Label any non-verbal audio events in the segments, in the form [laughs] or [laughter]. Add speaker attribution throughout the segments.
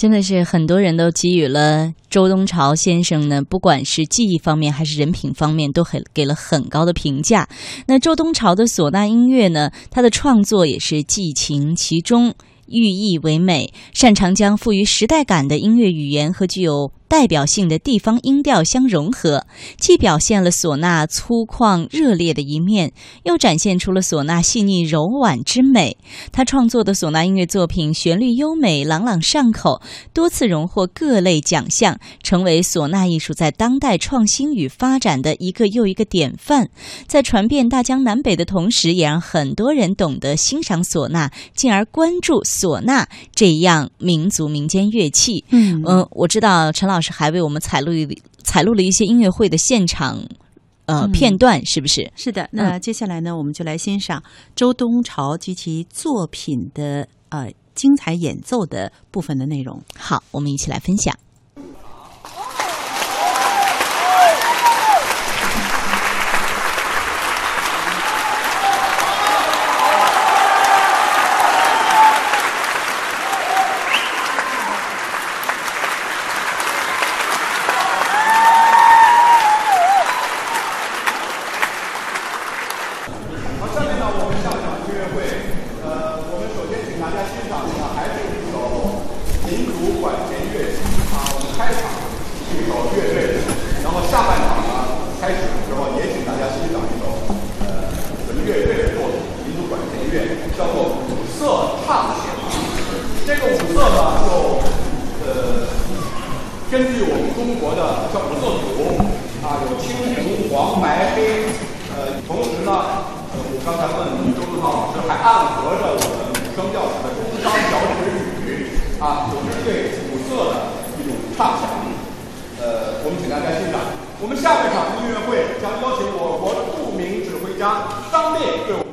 Speaker 1: 真的是很多人都给予了周东朝先生呢，不管是技艺方面还是人品方面，都很给了很高的评价。那周东朝的唢呐音乐呢，他的创作也是寄情其中。寓意唯美，擅长将富于时代感的音乐语言和具有代表性的地方音调相融合，既表现了唢呐粗犷热烈的一面，又展现出了唢呐细腻柔婉之美。他创作的唢呐音乐作品旋律优美、朗朗上口，多次荣获各类奖项，成为唢呐艺术在当代创新与发展的一个又一个典范。在传遍大江南北的同时，也让很多人懂得欣赏唢呐，进而关注唢呐这样民族民间乐器。
Speaker 2: 嗯
Speaker 1: 嗯，我知道陈老师还为我们采录一采录了一些音乐会的现场呃
Speaker 2: 嗯
Speaker 1: 片段，是不是？
Speaker 2: 是的，那接下来呢，我们就来欣赏周冬潮及其作品的呃精彩演奏的部分的内容。
Speaker 1: 好，我们一起来分享。
Speaker 3: 好，下面呢，我们上场音乐会，呃，我们首先请大家欣赏的呢，还是一首民族管弦乐器啊。我们开场是一首乐队，然后下半场呢，开始的时候也请大家欣赏一首呃我们乐队的作品，民族管弦乐，叫做五色唱弦。这个五色呢，就呃根据我们中国的叫五色谱啊，有青红黄白黑，呃，同时呢，呃，我刚才问周东涛老师，还暗合着我们五声调式的宫商角徵羽啊，总是对五色的一种唱响。呃，我们请大家欣赏。我们下半场音乐会将邀请我国著名指挥家张烈对我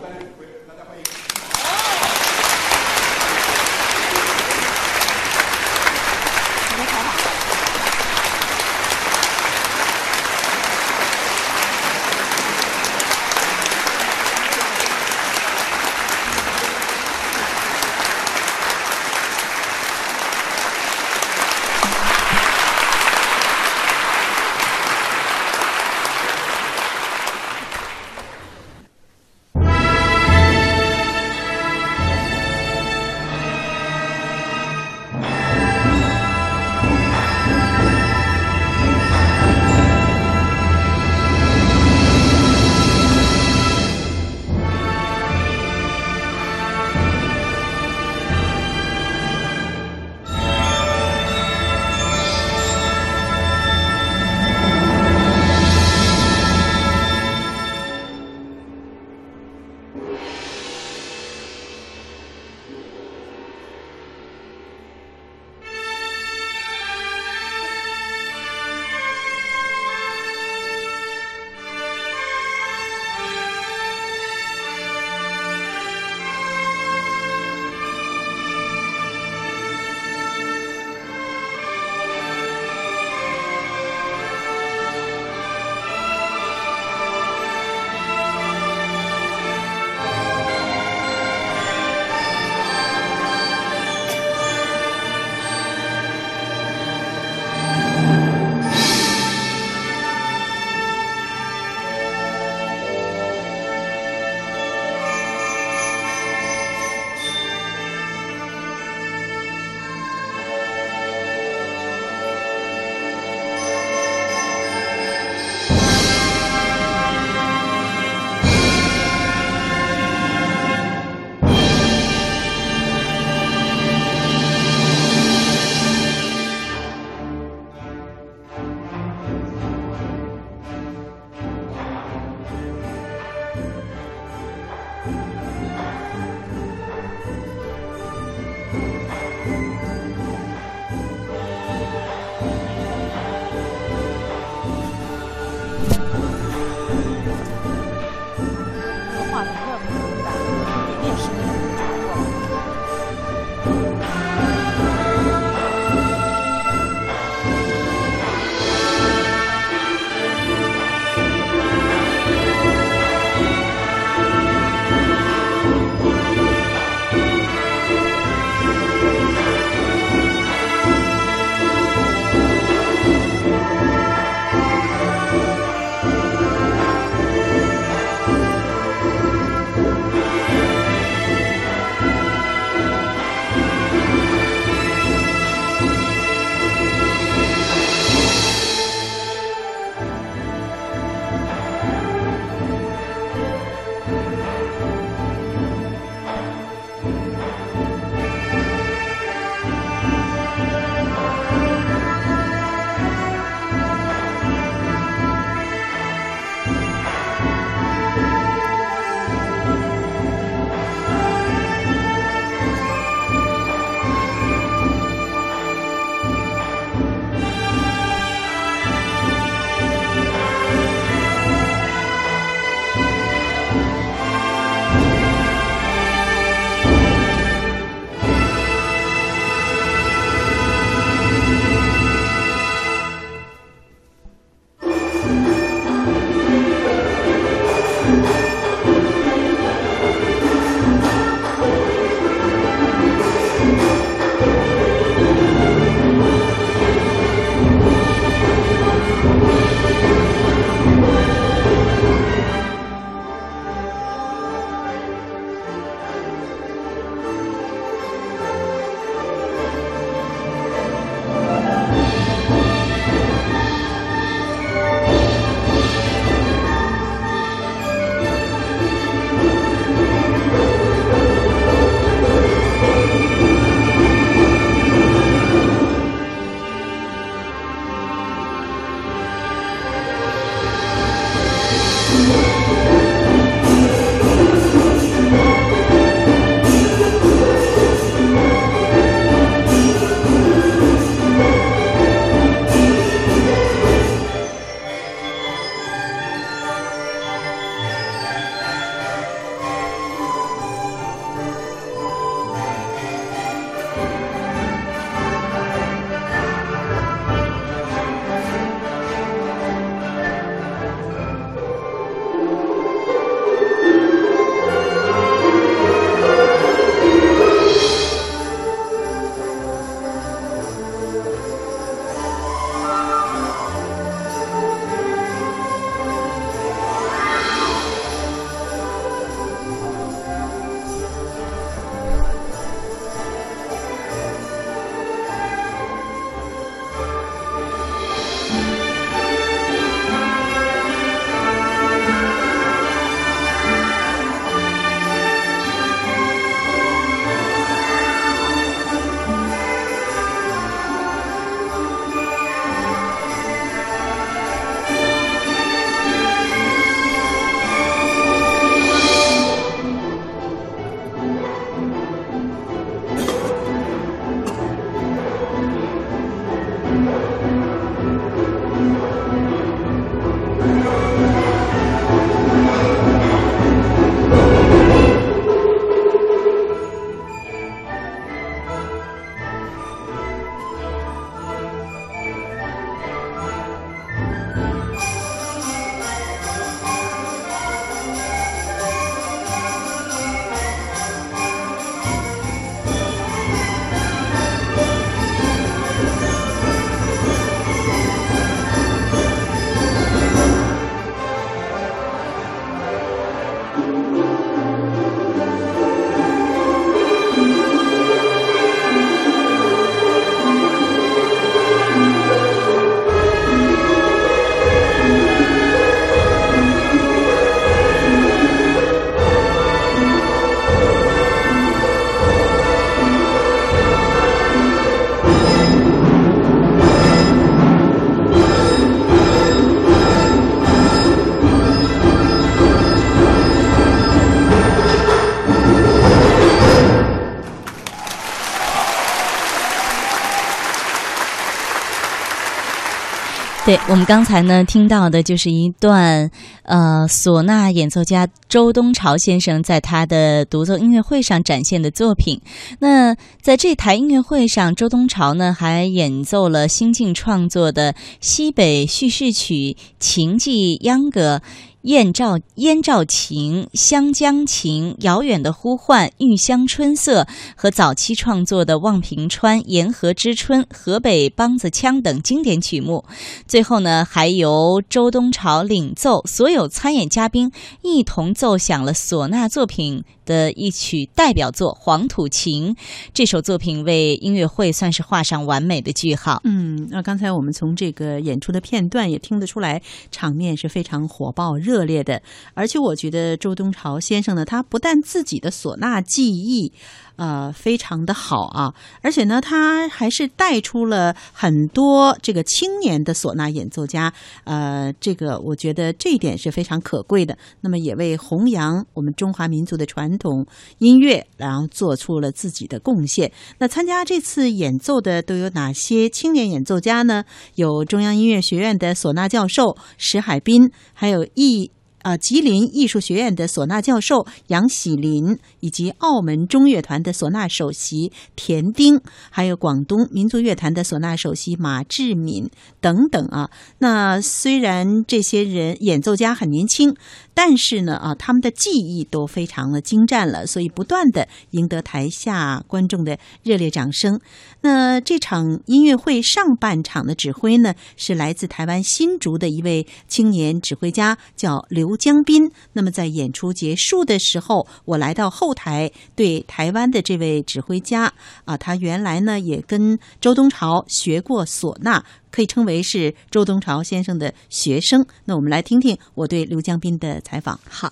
Speaker 1: 对我们刚才呢听到的就是一段呃唢呐演奏家周东朝先生在他的独奏音乐会上展现的作品。那在这台音乐会上，周东朝呢还演奏了新晋创作的西北叙事曲、秦记秧歌。燕赵燕赵情、湘江情、遥远的呼唤、玉香春色和早期创作的《望平川》《沿河之春》《河北梆子腔》等经典曲目。最后呢，还由周东朝领奏，所有参演嘉宾一同奏响了唢呐作品的一曲代表作《黄土情》。这首作品为音乐会算是画上完美的句号。
Speaker 2: 嗯，那刚才我们从这个演出的片段也听得出来，场面是非常火爆热烈的。而且我觉得周东朝先生呢，他不但自己的唢呐技艺。呃，非常的好啊，而且呢，他还是带出了很多这个青年的唢呐演奏家，呃，这个我觉得这一点是非常可贵的。那么也为弘扬我们中华民族的传统音乐，然后做出了自己的贡献。那参加这次演奏的都有哪些青年演奏家呢？有中央音乐学院的唢呐教授石海滨，还有艺。啊，吉林艺术学院的唢呐教授杨喜林，以及澳门中乐团的唢呐首席田丁，还有广东民族乐团的唢呐首席马志敏等等啊。那虽然这些人演奏家很年轻。但是呢，啊，他们的技艺都非常的精湛了，所以不断的赢得台下观众的热烈掌声。那这场音乐会上半场的指挥呢，是来自台湾新竹的一位青年指挥家，叫刘江斌。那么在演出结束的时候，我来到后台，对台湾的这位指挥家啊，他原来呢也跟周东朝学过唢呐。可以称为是周东朝先生的学生。那我们来听听我对刘江斌的采访。好，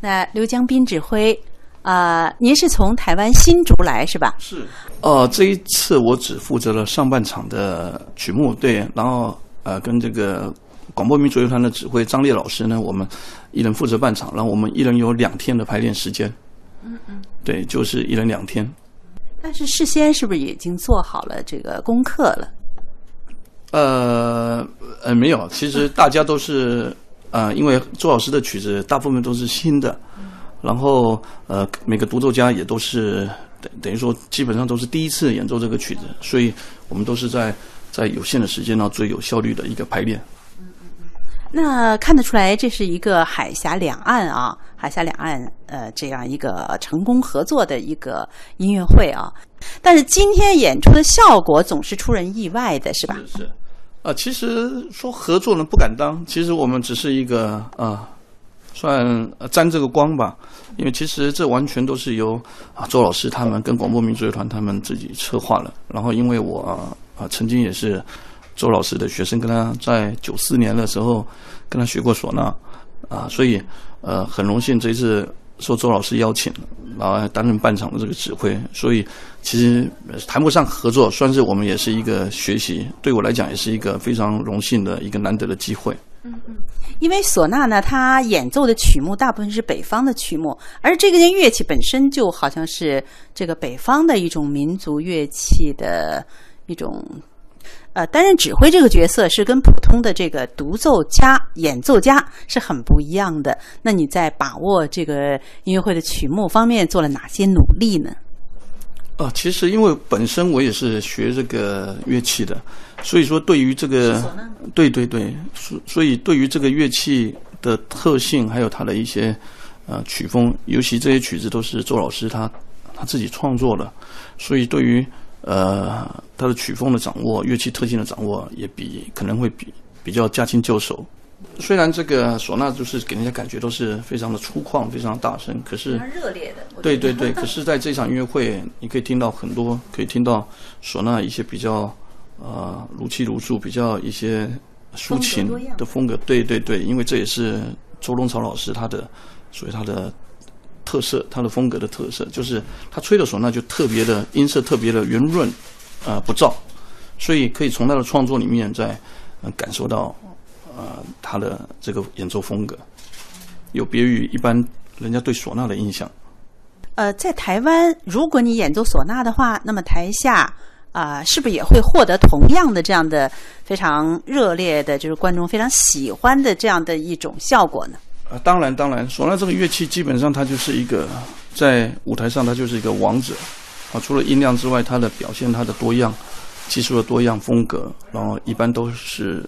Speaker 2: 那刘江斌指挥，啊，您是从台湾新竹来是吧？
Speaker 4: 是。哦，这一次我只负责了上半场的曲目，对，然后呃，跟这个广播民族乐团的指挥张烈老师呢，我们一人负责半场，然后我们一人有两天的排练时间。嗯嗯。对，就是一人两天。
Speaker 2: 但是事先是不是已经做好了这个功课了？
Speaker 4: 呃呃，没有，其实 [laughs] 大家都是呃，因为周老师的曲子大部分都是新的，然后呃，每个独奏家也都是等等于说基本上都是第一次演奏这个曲子，所以我们都是在在有限的时间呢最有效率的一个排练。
Speaker 2: 那看得出来，这是一个海峡两岸啊，海峡两岸呃这样一个成功合作的一个音乐会啊。但是今天演出的效果总是出人意外的，是吧？
Speaker 4: 是是。啊，其实说合作呢不敢当，其实我们只是一个啊，算沾这个光吧。因为其实这完全都是由啊周老师他们跟广播民族乐团他们自己策划了。然后因为我啊曾经也是。周老师的学生跟他在九四年的时候跟他学过唢呐啊，所以呃很荣幸这一次受周老师邀请，然后担任半场的这个指挥，所以其实谈不上合作，算是我们也是一个学习，对我来讲也是一个非常荣幸的一个难得的机会。
Speaker 2: 嗯嗯，因为唢呐呢，它演奏的曲目大部分是北方的曲目，而这个乐器本身就好像是这个北方的一种民族乐器的一种。呃，担任指挥这个角色是跟普通的这个独奏家、演奏家是很不一样的。那你在把握这个音乐会的曲目方面做了哪些努力呢？
Speaker 4: 啊，其实因为本身我也是学这个乐器的，所以说对于这个，对对对，所所以对于这个乐器的特性，还有它的一些呃曲风，尤其这些曲子都是周老师他他自己创作的，所以对于。呃，它的曲风的掌握，乐器特性的掌握，也比可能会比比较驾轻就熟。虽然这个唢呐就是给人家感觉都是非常的粗犷、非常大声，可是
Speaker 2: 热烈的。
Speaker 4: 对对对，可是在这场音乐会，你可以听到很多，可以听到唢呐一些比较呃如泣如诉、比较一些抒情的风格。对对对，因为这也是周东朝老师他的，属于他的。特色，它的风格的特色就是他吹的唢呐就特别的音色特别的圆润，啊不燥，所以可以从他的创作里面在感受到，呃他的这个演奏风格，有别于一般人家对唢呐的印象。
Speaker 2: 呃，在台湾，如果你演奏唢呐的话，那么台下啊、是不是也会获得同样的这样的非常热烈的，就是观众非常喜欢的这样的一种效果呢？
Speaker 4: 啊，当然当然，唢呐这个乐器基本上它就是一个在舞台上它就是一个王者啊，除了音量之外，它的表现它的多样，技术的多样风格，然后一般都是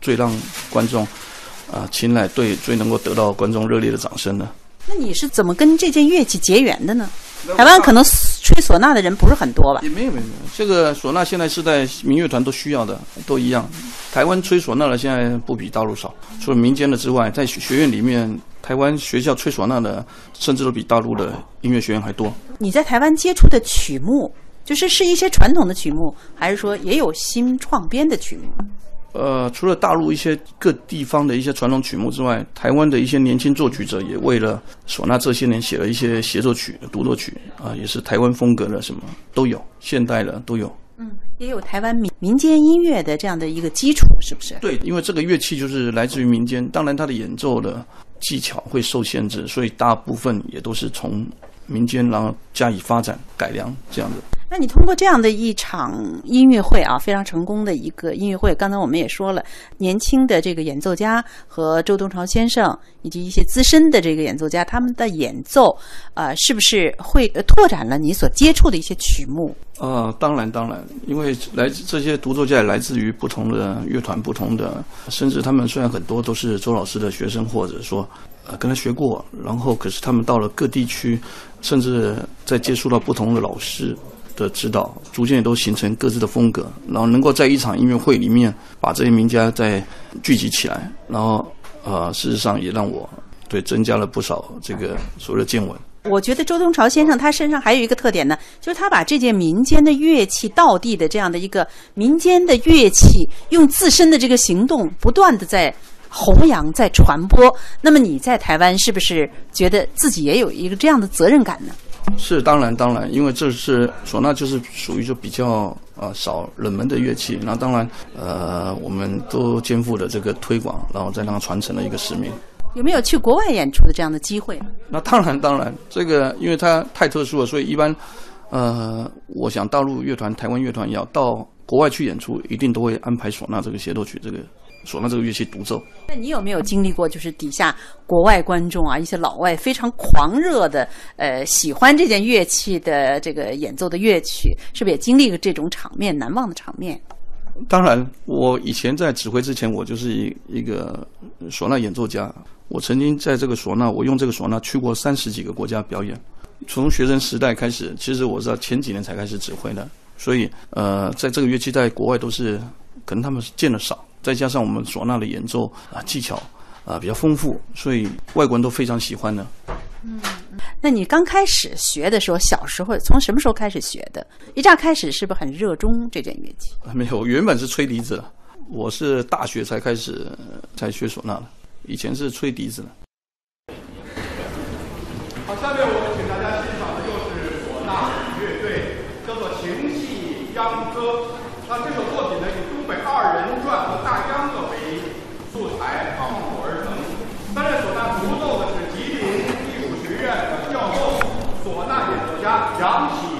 Speaker 4: 最让观众啊青睐，对最能够得到观众热烈的掌声的。
Speaker 2: 那你是怎么跟这件乐器结缘的呢？台湾可能吹唢呐的人不是很多吧？
Speaker 4: 也没有没有没有，这个唢呐现在是在民乐团都需要的，都一样。台湾吹唢呐的现在不比大陆少，除了民间的之外，在学学院里面，台湾学校吹唢呐的甚至都比大陆的音乐学院还多。
Speaker 2: 你在台湾接触的曲目，就是是一些传统的曲目，还是说也有新创编的曲目？
Speaker 4: 呃，除了大陆一些各地方的一些传统曲目之外，台湾的一些年轻作曲者也为了唢呐这些年写了一些协奏曲、独奏曲啊，也是台湾风格的，什么都有，现代的都有。
Speaker 2: 嗯也有台湾民民间音乐的这样的一个基础，是不是？
Speaker 4: 对，因为这个乐器就是来自于民间，当然它的演奏的技巧会受限制，所以大部分也都是从民间然后加以发展改良这样的。
Speaker 2: 那你通过这样的一场音乐会啊，非常成功的一个音乐会，刚才我们也说了，年轻的这个演奏家和周东朝先生以及一些资深的这个演奏家，他们的演奏，呃，是不是会呃拓展了你所接触的一些曲目？
Speaker 4: 呃，当然当然，因为来自这些独奏家来自于不同的乐团、不同的，甚至他们虽然很多都是周老师的学生，或者说呃跟他学过，然后可是他们到了各地区，甚至在接触到不同的老师的指导，逐渐也都形成各自的风格，然后能够在一场音乐会里面把这些名家再聚集起来，然后呃，事实上也让我对增加了不少这个所谓的见闻。
Speaker 2: 我觉得周东朝先生他身上还有一个特点呢，就是他把这件民间的乐器道地的这样的一个民间的乐器，用自身的这个行动不断的在弘扬、在传播。那么你在台湾是不是觉得自己也有一个这样的责任感呢？
Speaker 4: 是，当然，当然，因为这是唢呐，就是属于就比较呃少冷门的乐器。那当然，呃，我们都肩负了这个推广，然后再让它传承的一个使命。
Speaker 2: 有没有去国外演出的这样的机会？
Speaker 4: 那当然，当然，这个因为它太特殊了，所以一般，呃，我想大陆乐团、台湾乐团要到国外去演出，一定都会安排唢呐这个协奏曲，这个唢呐这个乐器独奏。
Speaker 2: 那你有没有经历过，就是底下国外观众啊，一些老外非常狂热的，呃，喜欢这件乐器的这个演奏的乐曲，是不是也经历过这种场面难忘的场面？
Speaker 4: 当然，我以前在指挥之前，我就是一一个唢呐演奏家。我曾经在这个唢呐，我用这个唢呐去过三十几个国家表演。从学生时代开始，其实我知道前几年才开始指挥的，所以呃，在这个乐器在国外都是可能他们见的少，再加上我们唢呐的演奏啊技巧啊比较丰富，所以外国人都非常喜欢的。
Speaker 2: 那你刚开始学的时候，小时候从什么时候开始学的？一乍开始是不是很热衷这件乐器？[laughs]
Speaker 4: 没有，我原本是吹笛子的，我是大学才开始呃才学唢呐的，以前是吹笛子的。
Speaker 3: 好，下面我们请大家欣赏的又是唢呐乐队，叫做情系秧歌。那这首作品呢，以东北二人转和大秧歌为素材创作而成。担任唢呐独奏的是吉林艺术学院的教授、唢呐演奏家杨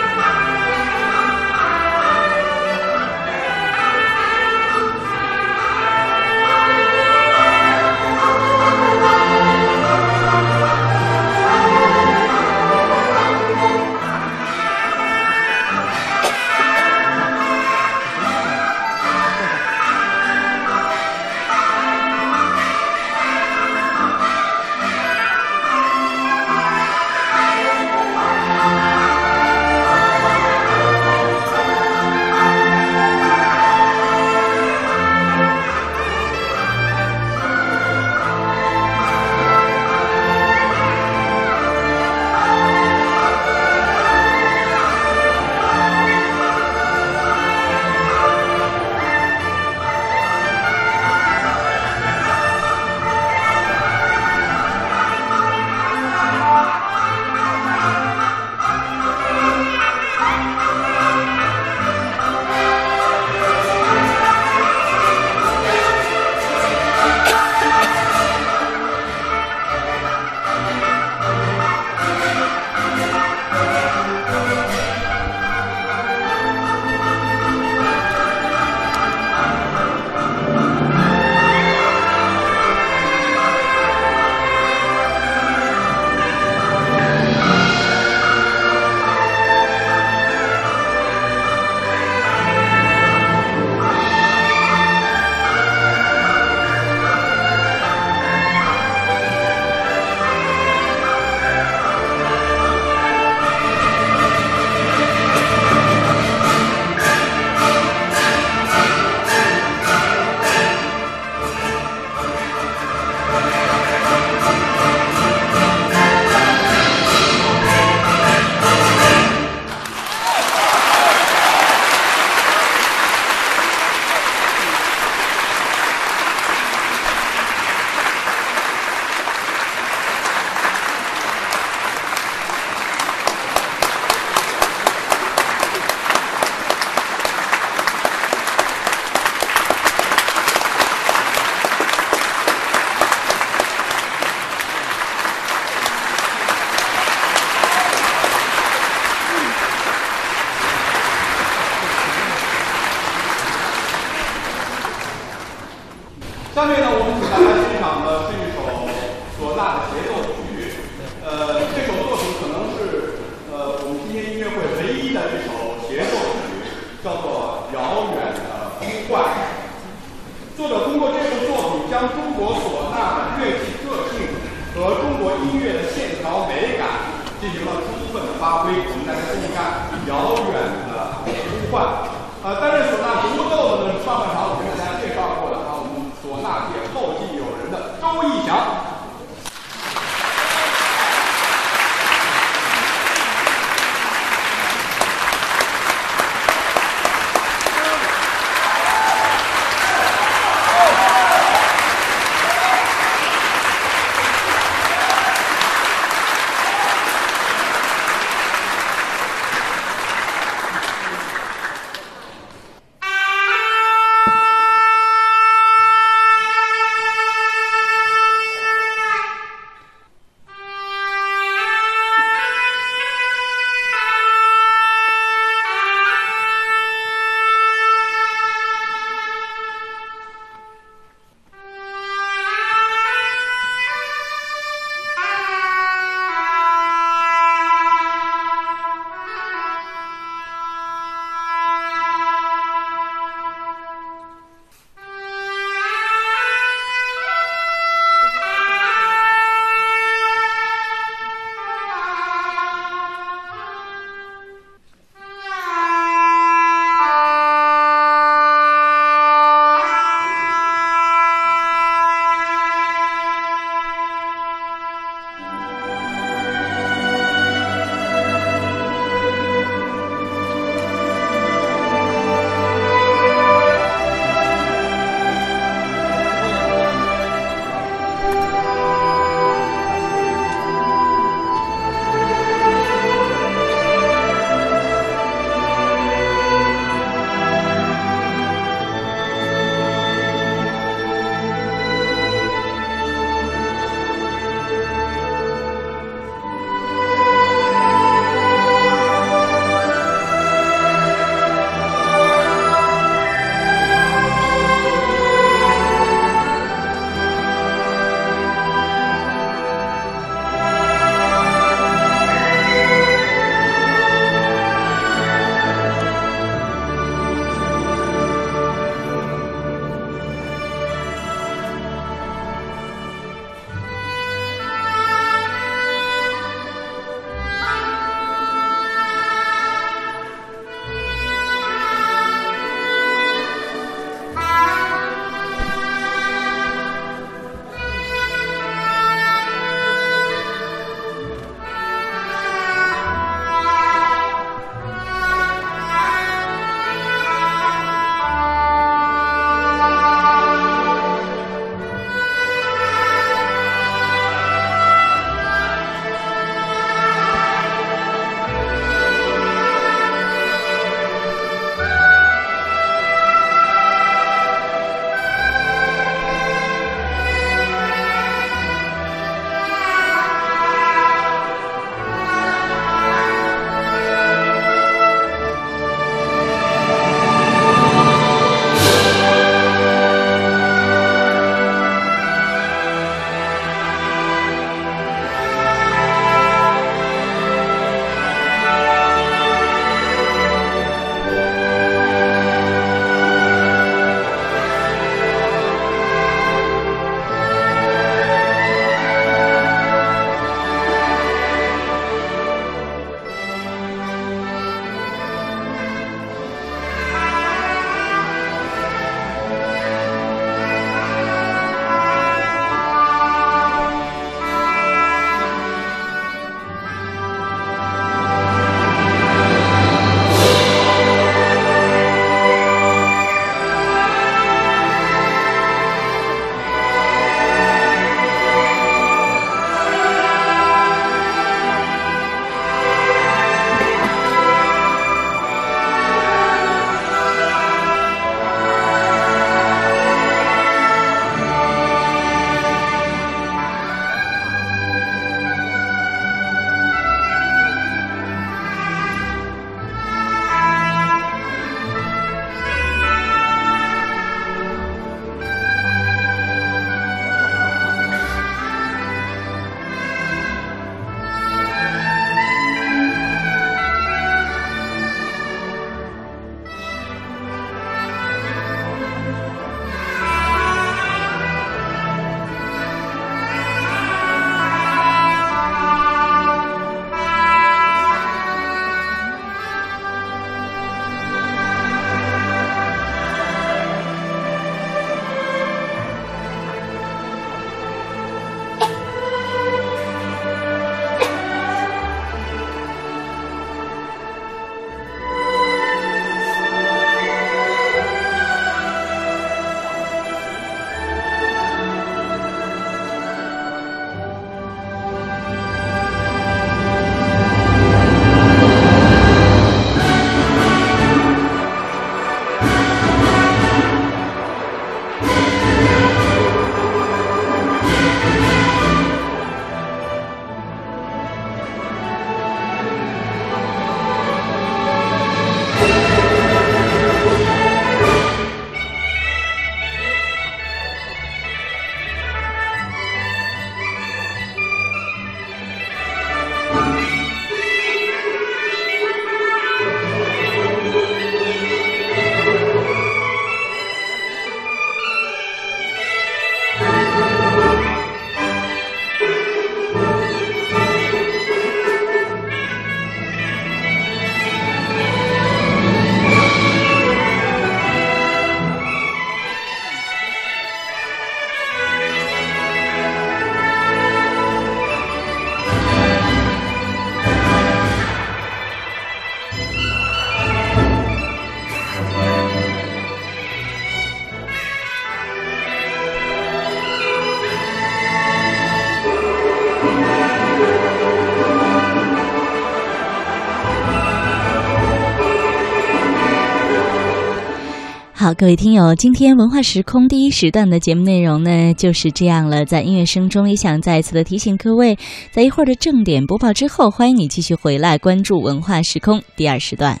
Speaker 1: 各位听友，今天文化时空第一时段的节目内容呢就是这样了。在音乐声中，也想再一次的提醒各位，在一会儿的正点播报之后，欢迎你继续回来关注文化时空第二时段。